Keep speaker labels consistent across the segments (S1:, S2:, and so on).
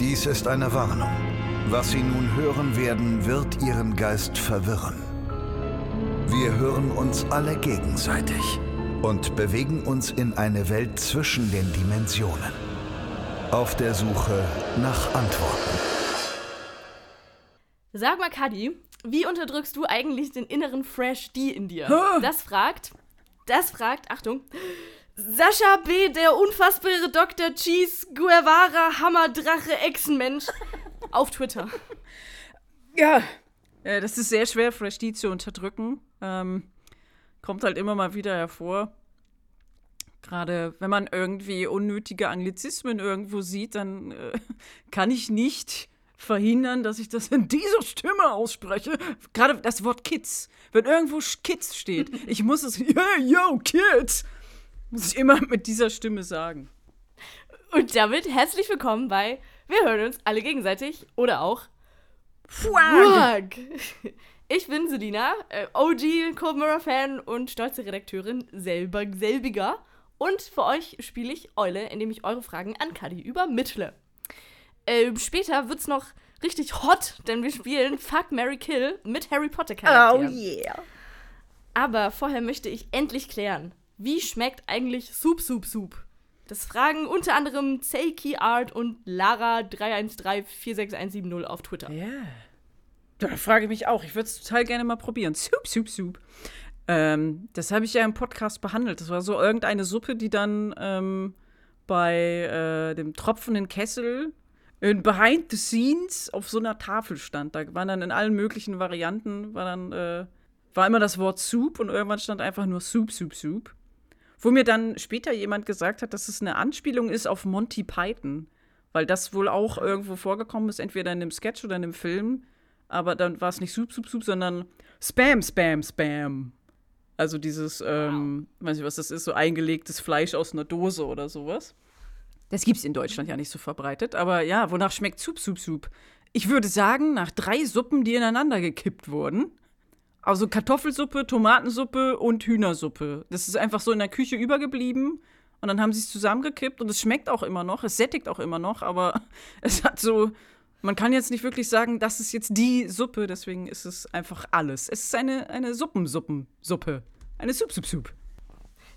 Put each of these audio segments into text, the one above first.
S1: Dies ist eine Warnung. Was Sie nun hören werden, wird Ihren Geist verwirren. Wir hören uns alle gegenseitig und bewegen uns in eine Welt zwischen den Dimensionen. Auf der Suche nach Antworten.
S2: Sag mal, Kadi, wie unterdrückst du eigentlich den inneren Fresh D in dir? Das fragt, das fragt, Achtung, Sascha B., der unfassbare Dr. Cheese Guevara Hammerdrache Echsenmensch auf Twitter.
S3: Ja, äh, das ist sehr schwer, Fresh D zu unterdrücken. Ähm, kommt halt immer mal wieder hervor. Gerade wenn man irgendwie unnötige Anglizismen irgendwo sieht, dann äh, kann ich nicht verhindern, dass ich das in dieser Stimme ausspreche. Gerade das Wort Kids. Wenn irgendwo Kids steht, ich muss es, hey, yo, Kids, muss ich immer mit dieser Stimme sagen.
S2: Und damit herzlich willkommen bei Wir hören uns alle gegenseitig oder auch
S3: Fuck.
S2: Ich bin Selina, äh, OG Cold Mirror Fan und stolze Redakteurin selber, selbiger. Und für euch spiele ich Eule, indem ich eure Fragen an Kadi übermittle. Ähm, später wird's noch richtig hot, denn wir spielen Fuck, Mary Kill mit Harry Potter Charakteren.
S3: yeah.
S2: Aber vorher möchte ich endlich klären, wie schmeckt eigentlich Soup Soup Soup? Das fragen unter anderem Seiki Art und Lara31346170 auf Twitter.
S3: Ja. Da frage ich mich auch. Ich würde es total gerne mal probieren. Soup, Soup, Soup. Ähm, das habe ich ja im Podcast behandelt. Das war so irgendeine Suppe, die dann ähm, bei äh, dem tropfenden Kessel in Behind the Scenes auf so einer Tafel stand. Da waren dann in allen möglichen Varianten, war dann, äh, war immer das Wort Soup und irgendwann stand einfach nur Soup, Soup, Soup. Wo mir dann später jemand gesagt hat, dass es eine Anspielung ist auf Monty Python. Weil das wohl auch irgendwo vorgekommen ist, entweder in einem Sketch oder in einem Film. Aber dann war es nicht Soup, Soup, Soup, sondern Spam, Spam, Spam. Also dieses, ähm, weiß nicht, was das ist, so eingelegtes Fleisch aus einer Dose oder sowas. Das gibt's in Deutschland ja nicht so verbreitet. Aber ja, wonach schmeckt Soup, Soup, Soup? Ich würde sagen, nach drei Suppen, die ineinander gekippt wurden. Also Kartoffelsuppe, Tomatensuppe und Hühnersuppe. Das ist einfach so in der Küche übergeblieben. Und dann haben sie es zusammengekippt und es schmeckt auch immer noch, es sättigt auch immer noch, aber es hat so, man kann jetzt nicht wirklich sagen, das ist jetzt die Suppe, deswegen ist es einfach alles. Es ist eine, eine Suppensuppensuppe. Eine Sup, Sup, Sup.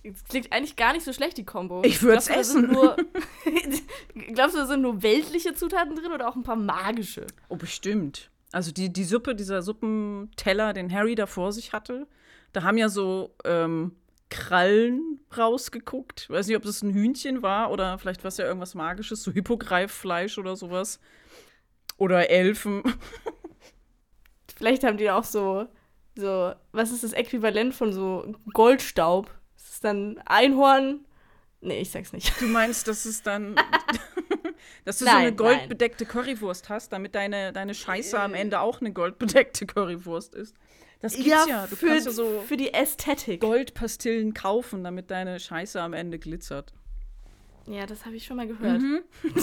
S2: Das klingt eigentlich gar nicht so schlecht, die Kombo.
S3: Ich
S2: da sind
S3: essen.
S2: Nur, glaubst du, da sind nur weltliche Zutaten drin oder auch ein paar magische?
S3: Oh, bestimmt. Also die, die Suppe, dieser Suppenteller, den Harry da vor sich hatte, da haben ja so ähm, Krallen rausgeguckt. Weiß nicht, ob das ein Hühnchen war oder vielleicht war es ja irgendwas Magisches, so Hippogreiffleisch oder sowas. Oder Elfen.
S2: Vielleicht haben die auch so, so, was ist das Äquivalent von so Goldstaub? Ist es dann Einhorn? Nee, ich sag's nicht.
S3: Du meinst, dass es dann. dass du
S2: Nein,
S3: so eine
S2: nein.
S3: goldbedeckte Currywurst hast, damit deine, deine Scheiße am Ende auch eine goldbedeckte Currywurst ist. Das gibt's ja. Du
S2: für,
S3: kannst ja so
S2: für die Ästhetik.
S3: Goldpastillen kaufen, damit deine Scheiße am Ende glitzert.
S2: Ja, das habe ich schon mal gehört.
S3: Mhm.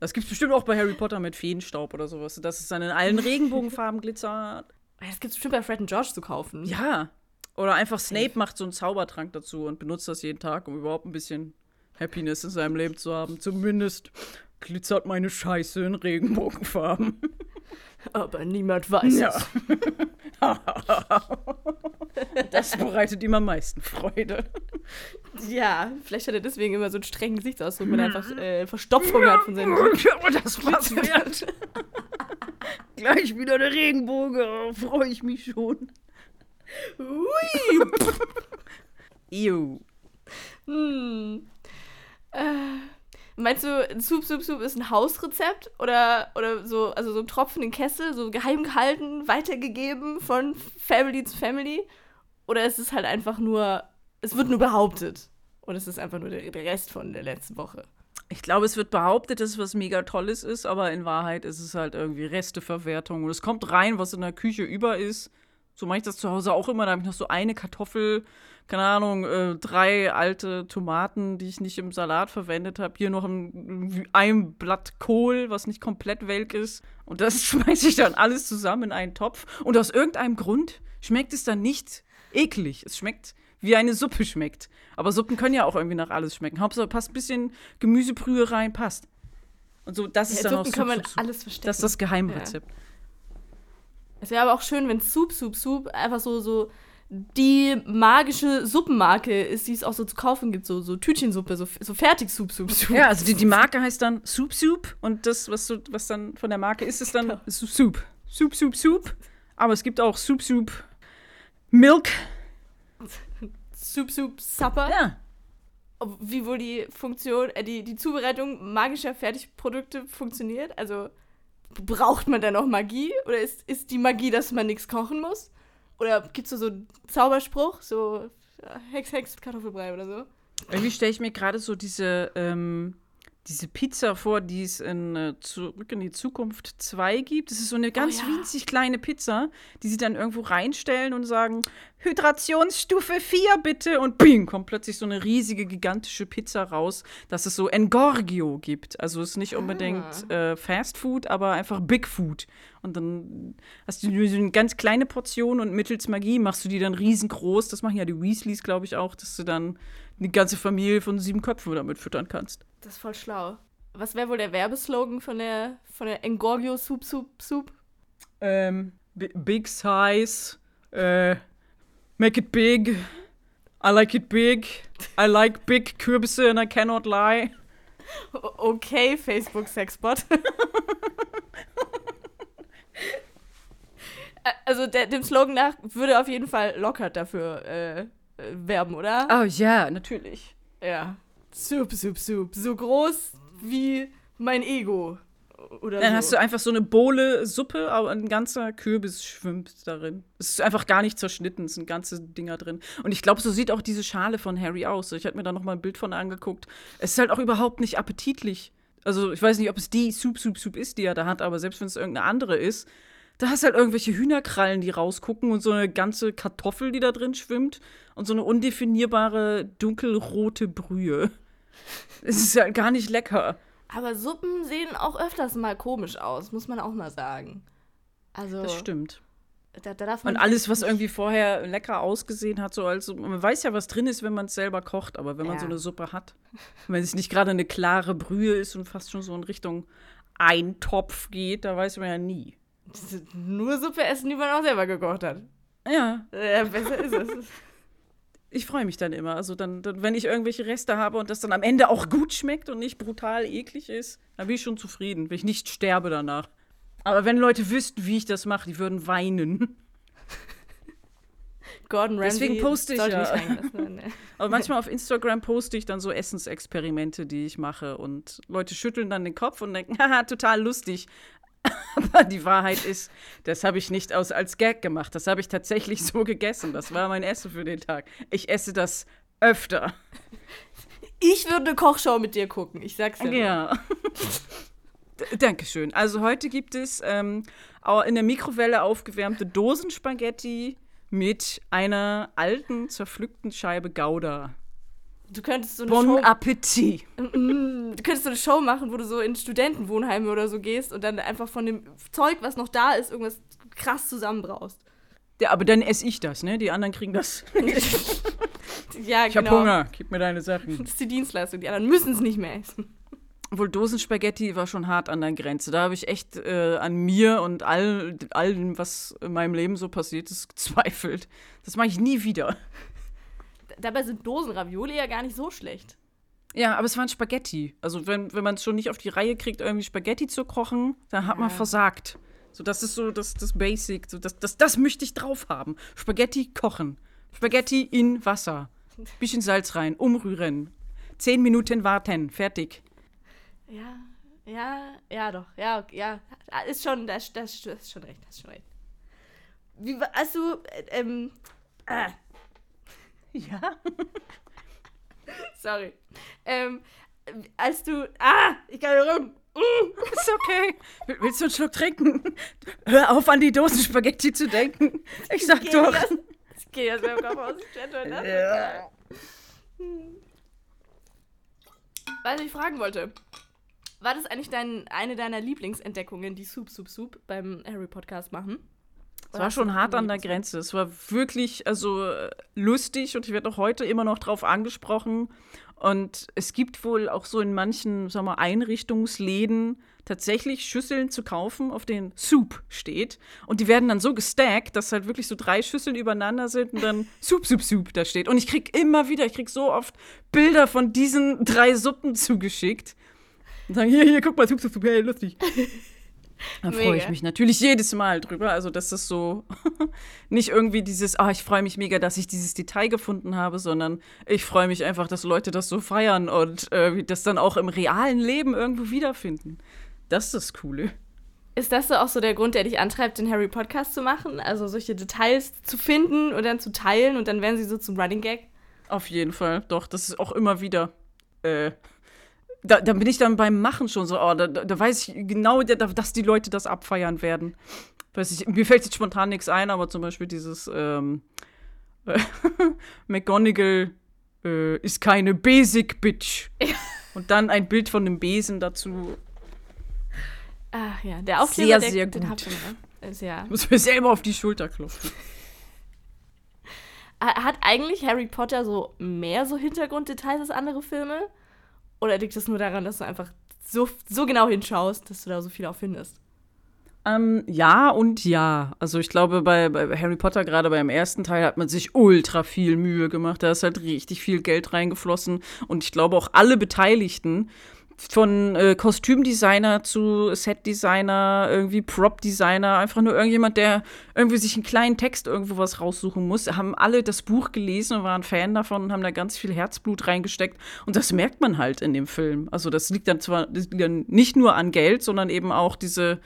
S3: Das gibt's bestimmt auch bei Harry Potter mit Feenstaub oder sowas, dass es dann in allen Regenbogenfarben glitzert.
S2: Das gibt's bestimmt bei Fred und George zu kaufen.
S3: Ja. Oder einfach Snape macht so einen Zaubertrank dazu und benutzt das jeden Tag, um überhaupt ein bisschen Happiness in seinem Leben zu haben. Zumindest glitzert meine Scheiße in Regenbogenfarben.
S2: Aber niemand weiß
S3: Ja.
S2: es.
S3: Das bereitet ihm am meisten Freude.
S2: Ja, vielleicht hat er deswegen immer so einen strengen Gesichtsausdruck, wenn er einfach äh, Verstopfung hat von seinen
S3: Aber das war's wert. Gleich wieder der Regenbogen. Oh, Freue ich mich schon.
S2: Ui.
S3: Ew.
S2: Hm. Äh, meinst du, Soup, Soup, Soup ist ein Hausrezept? Oder, oder so, also so ein Tropfen in Kessel, so geheim gehalten, weitergegeben von Family zu Family? Oder ist es halt einfach nur, es wird nur behauptet? Es ist einfach nur der, der Rest von der letzten Woche?
S3: Ich glaube, es wird behauptet, dass es was mega Tolles ist, aber in Wahrheit ist es halt irgendwie Resteverwertung. Und es kommt rein, was in der Küche über ist. So mache ich das zu Hause auch immer. Da habe ich noch so eine Kartoffel, keine Ahnung, äh, drei alte Tomaten, die ich nicht im Salat verwendet habe. Hier noch ein, ein Blatt Kohl, was nicht komplett welk ist. Und das schmeiße ich dann alles zusammen in einen Topf. Und aus irgendeinem Grund schmeckt es dann nicht eklig. Es schmeckt wie eine Suppe schmeckt. Aber Suppen können ja auch irgendwie nach alles schmecken. Hauptsache passt ein bisschen Gemüsebrühe rein, passt. Und so, das
S2: Ja,
S3: ist dann auch
S2: Suppen
S3: Soup,
S2: kann man
S3: Soup, Soup.
S2: alles verstecken.
S3: Das ist das Geheimrezept.
S2: Es wäre aber auch schön, wenn Soup, Soup, Soup einfach so, so die magische Suppenmarke ist, die es auch so zu kaufen gibt. So, so Tütchensuppe, so, so fertig Soup, Soup, Soup.
S3: Ja, also die, die Marke heißt dann Soup Soup und das, was, so, was dann von der Marke ist, ist dann
S2: Genau.
S3: Soup Soup. Soup Soup. Aber es gibt auch Soup Soup Milk.
S2: Soup, Soup, Supper.
S3: Ja.
S2: Wie wohl die Funktion, äh, die, die Zubereitung magischer Fertigprodukte funktioniert. Also braucht man da noch Magie? Oder ist, ist die Magie, dass man nichts kochen muss? Oder gibt es so einen Zauberspruch? So äh, Hex, Hex, Kartoffelbrei oder so?
S3: Irgendwie stelle ich mir gerade so diese, ähm, diese Pizza vor, die es in äh, Zurück in die Zukunft 2 gibt. Das ist so eine ganz
S2: ja.
S3: winzig kleine Pizza, die sie dann irgendwo reinstellen und sagen, Hydrationsstufe 4 bitte. Und bing, kommt plötzlich so eine riesige, gigantische Pizza raus, dass es so Engorgio gibt. Also es ist nicht unbedingt äh, Fast Food, aber einfach Big Food. Und dann hast du so eine ganz kleine Portion und mittels Magie machst du die dann riesengroß. Das machen ja die Weasleys, glaube ich, auch, dass du dann eine ganze Familie von sieben Köpfen damit füttern kannst.
S2: Das ist voll schlau. Was wäre wohl der Werbeslogan von der, von der Engorgio Soup, Soup, Soup?
S3: Ähm, bi- big size, äh, make it big. I like it big. I like big Kürbisse and I cannot lie.
S2: Okay, Facebook-Sexbot. Ä- also der, dem Slogan nach würde auf jeden Fall Lockhart dafür äh, äh, werben, oder?
S3: Oh ja, natürlich.
S2: Ja. Soup, Soup, Soup. So groß wie mein Ego. Oder
S3: Dann
S2: so.
S3: hast du einfach so eine Bohle Suppe, aber ein ganzer Kürbis schwimmt darin. Es ist einfach gar nicht zerschnitten, es sind ganze Dinger drin. Und ich glaube, so sieht auch diese Schale von Harry aus. Ich hatte mir da noch mal ein Bild von angeguckt. Es ist halt auch überhaupt nicht appetitlich. Also, ich weiß nicht, ob es die Soup, Soup, Soup ist, die er da hat, aber selbst wenn es irgendeine andere ist, da hast du halt irgendwelche Hühnerkrallen, die rausgucken und so eine ganze Kartoffel, die da drin schwimmt und so eine undefinierbare dunkelrote Brühe. Es ist halt gar nicht lecker.
S2: Aber Suppen sehen auch öfters mal komisch aus, muss man auch mal sagen. Also,
S3: Das stimmt.
S2: Da, da
S3: Und alles, was irgendwie vorher lecker ausgesehen hat, so als man weiß ja, was drin ist, wenn man es selber kocht, aber wenn man
S2: Ja.
S3: so eine Suppe hat, wenn es nicht gerade eine klare Brühe ist und fast schon so in Richtung Eintopf geht, da weiß man ja nie.
S2: Nur Suppe essen, die man auch selber gekocht hat.
S3: Ja,
S2: Ja, besser ist es.
S3: ich freue mich dann immer. Also dann, dann, wenn ich irgendwelche Reste habe und das dann am Ende auch gut schmeckt und nicht brutal eklig ist, dann bin ich schon zufrieden, wenn ich nicht sterbe danach. Aber wenn Leute wüssten, wie ich das mache, die würden weinen.
S2: Gordon Ramsay
S3: Deswegen poste ich ja.
S2: ne?
S3: Aber manchmal auf Instagram poste ich dann so Essensexperimente, die ich mache. Und Leute schütteln dann den Kopf und denken, haha, total lustig. Aber die Wahrheit ist, das habe ich nicht aus, als Gag gemacht. Das habe ich tatsächlich so gegessen. Das war mein Essen für den Tag. Ich esse das öfter.
S2: Ich würde eine Kochshow mit dir gucken, ich sag's dir.
S3: Ja. Dankeschön. Also heute gibt es ähm, in der Mikrowelle aufgewärmte Dosenspaghetti mit einer alten, zerpflückten Scheibe Gouda.
S2: Du könntest so eine
S3: Bon
S2: Show
S3: Appetit.
S2: Mm, Du könntest so eine Show machen, wo du so in Studentenwohnheime oder so gehst und dann einfach von dem Zeug, was noch da ist, irgendwas krass zusammenbraust.
S3: Ja, aber dann esse ich das, ne? Die anderen kriegen das.
S2: ja,
S3: Ich hab
S2: genau.
S3: Hunger, gib mir deine Sachen.
S2: Das ist die Dienstleistung. Die anderen müssen es nicht mehr essen.
S3: Obwohl Dosenspaghetti war schon hart an der Grenze. Da habe ich echt äh, an mir und all, allem, was in meinem Leben so passiert ist, gezweifelt. Das mache ich nie wieder.
S2: Dabei sind Dosenravioli ja gar nicht so schlecht.
S3: Ja, aber es waren Spaghetti. Also wenn, wenn man es schon nicht auf die Reihe kriegt, irgendwie Spaghetti zu kochen, dann hat man
S2: Ja.
S3: versagt. So, das ist so das, das Basic. So, das, das, das möchte ich drauf haben. Spaghetti kochen. Spaghetti in Wasser. Bisschen Salz rein, umrühren. Zehn Minuten warten. Fertig.
S2: Ja, ja, ja, doch. Ja, ja. Ist schon, das, das, das ist schon recht, hast schon recht. Wie, du, äh, ähm, ah,
S3: Ja?
S2: sorry. Ähm, als du, ah, ich kann rum. Mm.
S3: Ist okay. Willst du einen Schluck trinken? Hör auf, an die Dosenspaghetti zu denken. Ich sag
S2: Geh
S3: doch.
S2: jetzt- Ich gehe mit dem Kopf aus dem Chat. und das geil. Hm. Was ich fragen wollte, war das eigentlich dein, eine deiner Lieblingsentdeckungen, die Soup, Soup, Soup beim Harry Podcast machen?
S3: Es war schon hart an der Grenze. Es war wirklich, also äh, lustig und ich werde auch heute immer noch drauf angesprochen. Und es gibt wohl auch so in manchen, sagen wir, Einrichtungsläden tatsächlich Schüsseln zu kaufen, auf denen Soup steht. Und die werden dann so gestackt, dass halt wirklich so drei Schüsseln übereinander sind und dann Soup, Soup, Soup da steht. Und ich krieg immer wieder, ich krieg so oft Bilder von diesen drei Suppen zugeschickt. Und sagen, hier, hier, guck mal, Soup, Soup, Soup, hey, lustig. Da freue ich mich natürlich jedes Mal drüber. Also, das ist so nicht irgendwie dieses, ah, ich freue mich mega, dass ich dieses Detail gefunden habe, sondern ich freue mich einfach, dass Leute das so feiern und äh, das dann auch im realen Leben irgendwo wiederfinden. Das ist das Coole.
S2: Ist das so auch so der Grund, der dich antreibt, den Harry Podcast zu machen? Also solche Details zu finden und dann zu teilen und dann werden sie so zum Running Gag?
S3: Auf jeden Fall, doch, das ist auch immer wieder. Äh, da, da bin ich dann beim Machen schon so, oh, da, da weiß ich genau, dass die Leute das abfeiern werden. Weiß ich, mir fällt jetzt spontan nichts ein, aber zum Beispiel dieses ähm, äh, McGonagall äh, ist keine Basic Bitch. Und dann ein Bild von einem Besen dazu.
S2: Ach ja, der Aufkleber,
S3: sehr, sehr
S2: der,
S3: gut.
S2: Den ist ja.
S3: Ich muss mir selber auf die Schulter klopfen.
S2: Hat eigentlich Harry Potter so mehr so Hintergrunddetails als andere Filme? Oder liegt das nur daran, dass du einfach so, so genau hinschaust, dass du da so viel auch findest?
S3: Ähm, ja und ja. Also ich glaube, bei, bei Harry Potter, gerade beim ersten Teil, hat man sich ultra viel Mühe gemacht. Da ist halt richtig viel Geld reingeflossen. Und ich glaube auch alle Beteiligten von äh, Kostümdesigner zu Setdesigner, irgendwie Prop-Designer, einfach nur irgendjemand, der irgendwie sich einen kleinen Text irgendwo was raussuchen muss, haben alle das Buch gelesen und waren Fan davon und haben da ganz viel Herzblut reingesteckt. Und das merkt man halt in dem Film. Also das liegt dann zwar liegt dann nicht nur an Geld, sondern eben auch diese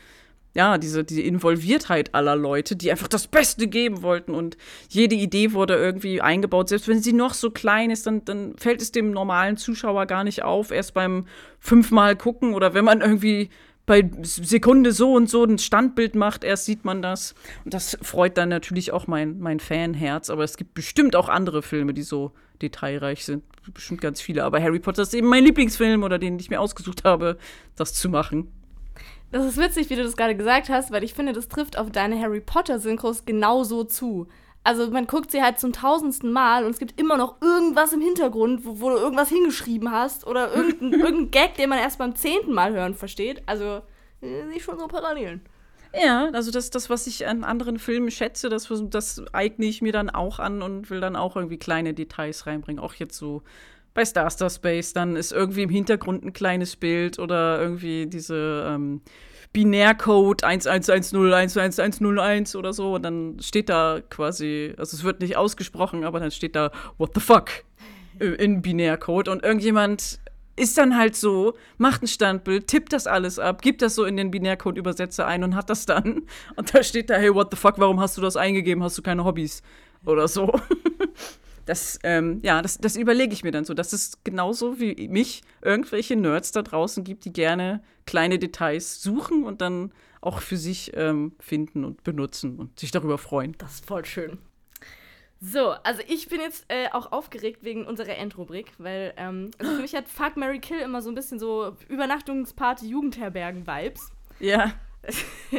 S3: ja, diese, diese Involviertheit aller Leute, die einfach das Beste geben wollten und jede Idee wurde irgendwie eingebaut. Selbst wenn sie noch so klein ist, dann, dann fällt es dem normalen Zuschauer gar nicht auf, erst beim fünfmal gucken oder wenn man irgendwie bei Sekunde so und so ein Standbild macht, erst sieht man das. Und das freut dann natürlich auch mein, mein Fanherz. Aber es gibt bestimmt auch andere Filme, die so detailreich sind. Bestimmt ganz viele. Aber Harry Potter ist eben mein Lieblingsfilm oder den ich mir ausgesucht habe, das zu machen.
S2: Das ist witzig, wie du das gerade gesagt hast, weil ich finde, das trifft auf deine Harry Potter-Synchros genauso zu. Also man guckt sie halt zum tausendsten Mal und es gibt immer noch irgendwas im Hintergrund, wo, wo du irgendwas hingeschrieben hast oder irgendein, irgendein Gag, den man erst beim zehnten Mal hören versteht. Also äh, sehe ich schon so Parallelen.
S3: Ja, also das, das, was ich an anderen Filmen schätze, das, das eigne ich mir dann auch an und will dann auch irgendwie kleine Details reinbringen. Auch jetzt so bei Star Star Space, dann ist irgendwie im Hintergrund ein kleines Bild oder irgendwie diese ähm, Binärcode 1110111101 oder so und dann steht da quasi, also es wird nicht ausgesprochen, aber dann steht da What the fuck in Binärcode und irgendjemand ist dann halt so, macht ein Standbild, tippt das alles ab, gibt das so in den Binärcode-Übersetzer ein und hat das dann. Und da steht da, hey, what the fuck, warum hast du das eingegeben? Hast du keine Hobbys? Oder so. Das, ähm, ja, das, das überlege ich mir dann so, dass es genauso wie mich irgendwelche Nerds da draußen gibt, die gerne kleine Details suchen und dann auch für sich ähm, finden und benutzen und sich darüber freuen.
S2: Das ist voll schön. So, also ich bin jetzt äh, auch aufgeregt wegen unserer Endrubrik, weil ähm, also für mich hat Fuck Mary Kill immer so ein bisschen so Übernachtungsparty Jugendherbergen-Vibes.
S3: Ja.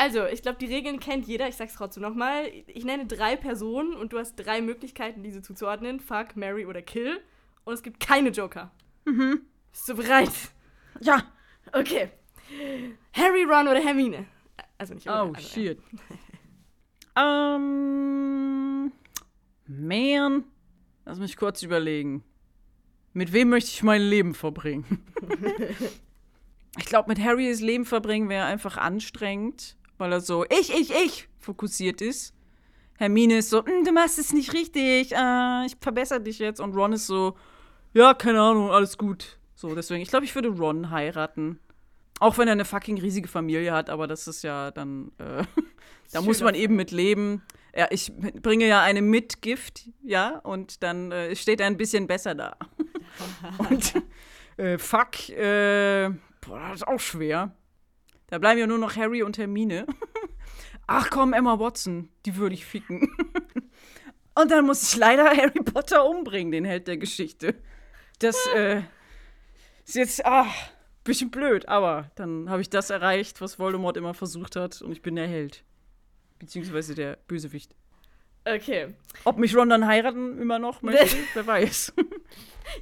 S2: Also, ich glaube, die Regeln kennt jeder. Ich sag's trotzdem nochmal. Ich nenne drei Personen und du hast drei Möglichkeiten, diese zuzuordnen: Fuck, Mary oder Kill. Und es gibt keine Joker.
S3: Mhm.
S2: Bist du bereit?
S3: Ja.
S2: Okay. Harry, Ron oder Hermine? Also nicht
S3: Oh,
S2: also,
S3: shit. Ähm. man. Lass mich kurz überlegen. Mit wem möchte ich mein Leben verbringen? ich glaube, mit Harry das Leben verbringen wäre einfach anstrengend weil er so ich, ich, ich fokussiert ist. Hermine ist so, hm, du machst es nicht richtig, äh, ich verbessere dich jetzt. Und Ron ist so, ja, keine Ahnung, alles gut. So, deswegen, ich glaube, ich würde Ron heiraten. Auch wenn er eine fucking riesige Familie hat, aber das ist ja dann, äh, da muss man eben mit leben. Ja, ich bringe ja eine Mitgift, ja, und dann äh, steht er ein bisschen besser da. und äh, fuck, äh, boah, das ist auch schwer. Da bleiben ja nur noch Harry und Hermine. Ach komm, Emma Watson, die würde ich ficken. Und dann muss ich leider Harry Potter umbringen, den Held der Geschichte. Das äh, ist jetzt, ach, bisschen blöd, aber dann habe ich das erreicht, was Voldemort immer versucht hat und ich bin der Held. Beziehungsweise der Bösewicht.
S2: Okay.
S3: Ob mich Ron dann heiraten immer noch möchte, wer weiß.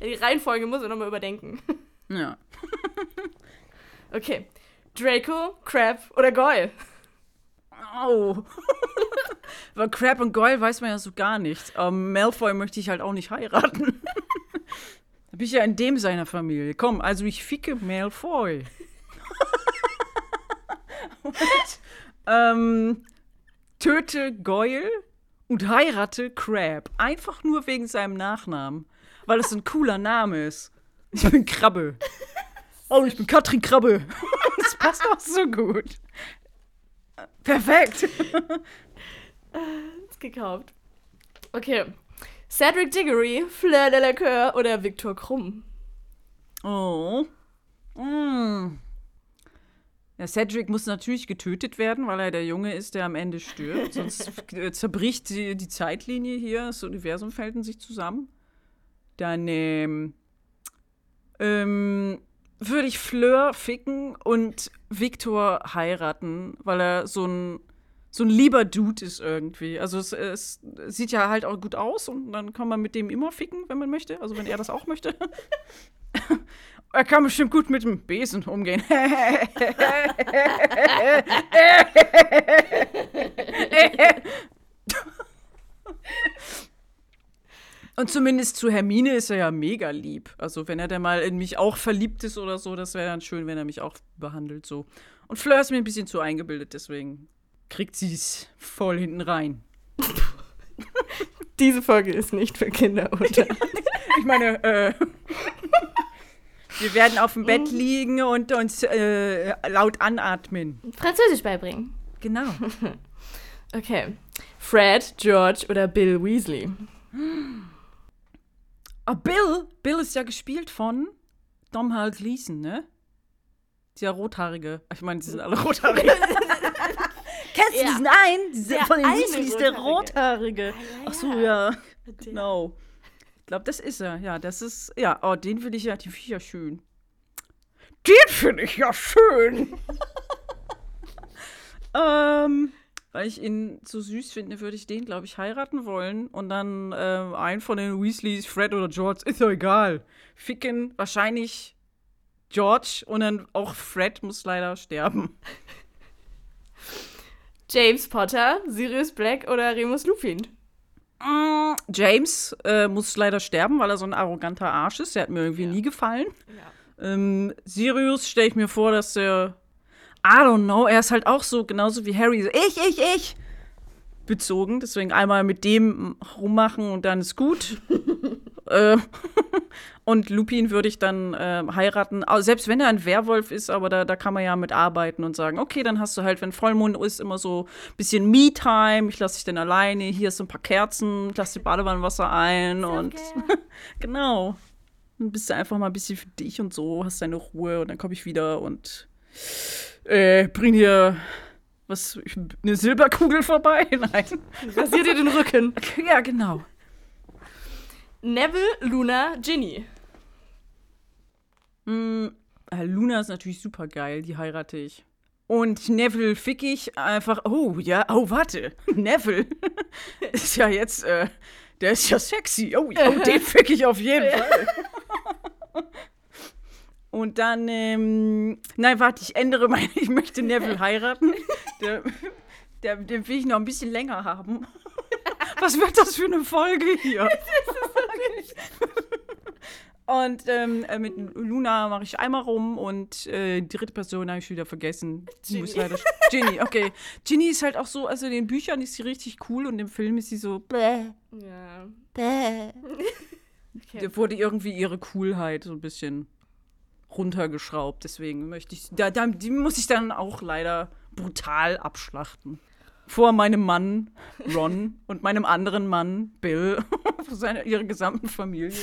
S2: Die Reihenfolge muss ich nochmal überdenken.
S3: ja.
S2: Okay. Draco, Crab oder Goyle?
S3: Au. Weil Crab und Goyle weiß man ja so gar nicht. Ähm, Malfoy möchte ich halt auch nicht heiraten. da bin ich ja in dem seiner Familie. Komm, also ich ficke Malfoy. ähm, töte Goyle und heirate Crab. Einfach nur wegen seinem Nachnamen. Weil es ein cooler Name ist. Ich bin Krabbe. Oh, ich bin Katrin Krabbe. Das passt auch so gut. Perfekt.
S2: Ist gekauft. Okay. Cedric Diggory, Fleur de la Coeur oder Victor Krumm?
S3: Oh. Mm. Ja, Cedric muss natürlich getötet werden, weil er der Junge ist, der am Ende stirbt. Sonst zerbricht die, die Zeitlinie hier, das Universum fällt in sich zusammen. Dann ähm, ähm, würde ich Fleur ficken und Victor heiraten, weil er so ein, so ein lieber Dude ist irgendwie. Also es, es sieht ja halt auch gut aus und dann kann man mit dem immer ficken, wenn man möchte. Also wenn er das auch möchte. er kann bestimmt gut mit dem Besen umgehen. Und zumindest zu Hermine ist er ja mega lieb. Also, wenn er dann mal in mich auch verliebt ist oder so, das wäre dann schön, wenn er mich auch behandelt so. Und Fleur ist mir ein bisschen zu eingebildet, deswegen kriegt sie es voll hinten rein.
S2: Diese Folge ist nicht für Kinder, oder?
S3: ich meine, äh, wir werden auf dem Bett liegen und uns äh, laut anatmen.
S2: Französisch beibringen.
S3: Genau.
S2: Okay. Fred, George oder Bill Weasley?
S3: Ah, Bill, Bill ist ja gespielt von Domhnall Gleeson, ne? Dieser Rothaarige. Ich meine, die sind alle Rothaarig. Kennst du
S2: Ja.
S3: diesen einen? Dieser
S2: Der
S3: von den
S2: eine
S3: Weasleys, der
S2: Rothaarige.
S3: Rothaarige. Ach so, ja. Genau. Ich glaube, das ist er. Ja, das ist. Ja, oh, den finde ich ja, den finde ich ja schön. Den finde ich ja schön. ähm, weil ich ihn so süß finde, würde ich den, glaube ich, heiraten wollen. Und dann ähm, einen von den Weasleys, Fred oder George, ist doch egal. Ficken, wahrscheinlich George und dann auch Fred muss leider sterben.
S2: James Potter, Sirius Black oder Remus Lupin?
S3: Mm, James äh, muss leider sterben, weil er so ein arroganter Arsch ist. Der hat mir irgendwie
S2: Ja.
S3: nie gefallen.
S2: Ja.
S3: Ähm, Sirius stelle ich mir vor, dass der. I don't know, er ist halt auch so, genauso wie Harry, so ich, ich, ich! Bezogen. Deswegen einmal mit dem rummachen und dann ist gut. äh, und Lupin würde ich dann äh, heiraten, selbst wenn er ein Werwolf ist, aber da, da kann man ja mit arbeiten und sagen, okay, dann hast du halt, wenn Vollmond ist, immer so ein bisschen Me-Time, ich lasse dich dann alleine, hier ist so ein paar Kerzen, ich lasse die Badewannenwasser ein und genau. Dann bist du einfach mal ein bisschen für dich und so, hast deine Ruhe und dann komme ich wieder und äh, bring dir was, eine Silberkugel vorbei? Nein.
S2: Rasiert dir den Rücken.
S3: Ja, genau.
S2: Neville, Luna, Ginny.
S3: Mm, äh, Luna ist natürlich super geil, die heirate ich. Und Neville fick ich einfach. Oh, ja, oh, warte. Neville ist ja jetzt, äh, der ist ja sexy. Oh, oh den fick ich auf jeden Fall. Und dann, ähm, nein, warte, ich ändere meine, ich möchte Neville heiraten. Der, der, den will ich noch ein bisschen länger haben. Was wird das für eine Folge hier? Und ähm, äh, mit Luna mache ich einmal rum und äh, die dritte Person habe ich wieder vergessen. Die Muss
S2: Ginny.
S3: leider Ginny, okay. Ginny ist halt auch so, also in den Büchern ist sie richtig cool und im Film ist sie so, bäh,
S2: Ja.
S3: bäh.
S2: Okay.
S3: Da wurde irgendwie ihre Coolheit so ein bisschen runtergeschraubt. Deswegen möchte ich, da, da, die muss ich dann auch leider brutal abschlachten. Vor meinem Mann Ron und meinem anderen Mann Bill, vor seiner, ihrer gesamten Familie.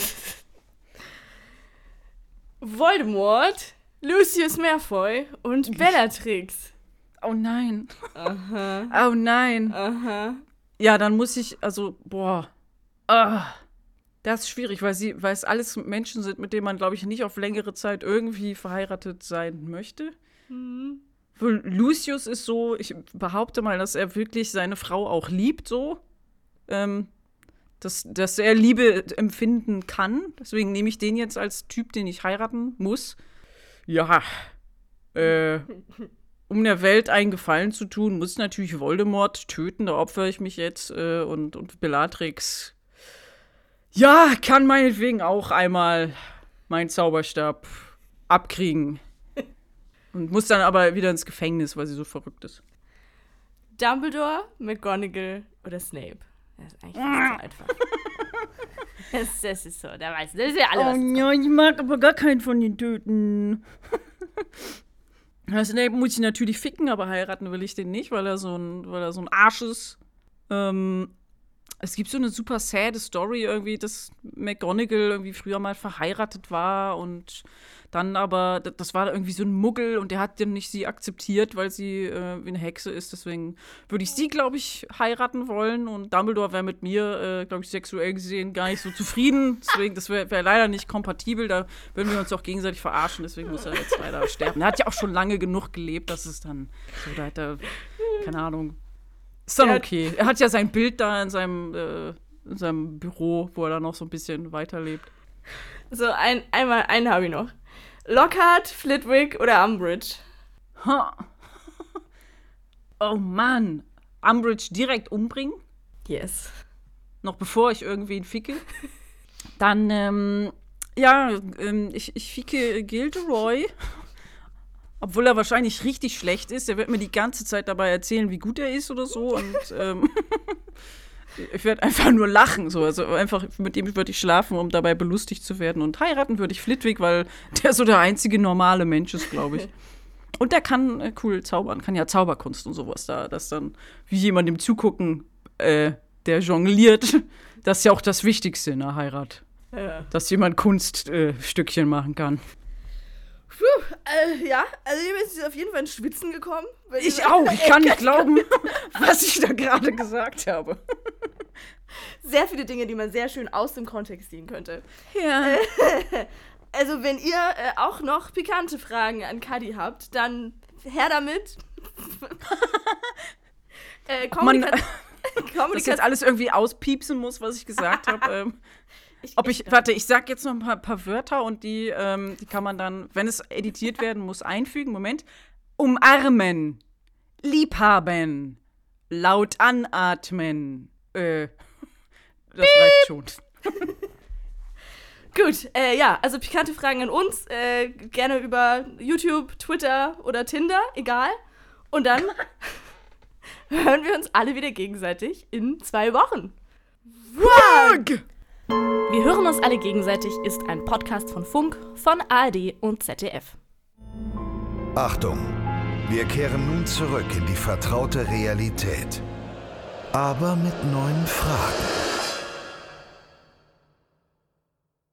S2: Voldemort, Lucius Malfoy und Bellatrix.
S3: Oh nein.
S2: Aha.
S3: Oh nein.
S2: Aha.
S3: Ja, dann muss ich, also, boah. Ah, das ist schwierig, weil sie, weil es alles Menschen sind, mit denen man, glaube ich, nicht auf längere Zeit irgendwie verheiratet sein möchte.
S2: Mhm.
S3: Lucius ist so, ich behaupte mal, dass er wirklich seine Frau auch liebt, so. Ähm, dass, dass er Liebe empfinden kann. Deswegen nehme ich den jetzt als Typ, den ich heiraten muss. Ja. Äh, um der Welt einen Gefallen zu tun, muss ich natürlich Voldemort töten. Da opfere ich mich jetzt. Äh, und, und Bellatrix. Ja, kann meinetwegen auch einmal meinen Zauberstab abkriegen. Und muss dann aber wieder ins Gefängnis, weil sie so verrückt ist.
S2: Dumbledore, McGonagall oder Snape? Das ist eigentlich nicht so einfach. Das, das, ist so, da weiß das ist ja alles.
S3: Oh ja, ich mag aber gar keinen von den Töten. Snape muss ich natürlich ficken, aber heiraten will ich den nicht, weil er so ein, weil er so ein Arsch ist. Ähm, es gibt so eine super sad Story irgendwie, dass McGonagall irgendwie früher mal verheiratet war und dann aber, das war irgendwie so ein Muggel und der hat dann nicht sie akzeptiert, weil sie äh, eine Hexe ist. Deswegen würde ich sie, glaube ich, heiraten wollen und Dumbledore wäre mit mir, äh, glaube ich, sexuell gesehen gar nicht so zufrieden. Deswegen, das wäre wär leider nicht kompatibel. Da würden wir uns auch gegenseitig verarschen. Deswegen muss er jetzt leider sterben. Er hat ja auch schon lange genug gelebt, dass es dann so, da hat er, keine Ahnung, ist dann okay. Er hat ja sein Bild da in seinem, äh, in seinem Büro, wo er dann noch so ein bisschen weiterlebt.
S2: So, ein, einmal, einen habe ich noch. Lockhart, Flitwick oder Umbridge?
S3: Ha. Oh Mann. Umbridge direkt umbringen?
S2: Yes.
S3: Noch bevor ich irgendwen ficke? Dann, ähm, ja, ähm, ich, ich ficke Gilderoy. Obwohl er wahrscheinlich richtig schlecht ist. Er wird mir die ganze Zeit dabei erzählen, wie gut er ist oder so. Und ähm, ich werde einfach nur lachen. So. Also einfach mit ihm würde ich schlafen, um dabei belustigt zu werden. Und heiraten würde ich Flitwick, weil der so der einzige normale Mensch ist, glaube ich. Und der kann äh, cool zaubern, kann ja Zauberkunst und sowas da. Das dann wie jemandem zugucken, äh, der jongliert. Das ist ja auch das Wichtigste in der Heirat. Ja. Dass jemand Kunststückchen äh, machen kann.
S2: Puh, äh, ja, also ihr ist auf jeden Fall ins Schwitzen gekommen.
S3: Ich auch, ich kann nicht glauben, was ich da gerade gesagt habe.
S2: Sehr viele Dinge, die man sehr schön aus dem Kontext ziehen könnte.
S3: Ja.
S2: also, wenn ihr äh, auch noch pikante Fragen an Kadi habt, dann her damit.
S3: äh, Kommunika man, das jetzt alles irgendwie auspiepsen muss, was ich gesagt habe. Ähm, ich, Ob ich, ich warte, ich sag jetzt noch ein paar, paar Wörter und die, ähm, die kann man dann, wenn es editiert werden muss, einfügen. Moment. Umarmen, liebhaben, laut anatmen. Äh, das Beep. reicht schon.
S2: Gut, äh, ja, also pikante Fragen an uns. Äh, gerne über YouTube, Twitter oder Tinder, egal. Und dann hören wir uns alle wieder gegenseitig in zwei Wochen.
S3: Wag!
S2: Wir hören uns alle gegenseitig ist ein Podcast von Funk, von ARD und ZDF.
S1: Achtung, wir kehren nun zurück in die vertraute Realität. Aber mit neuen Fragen.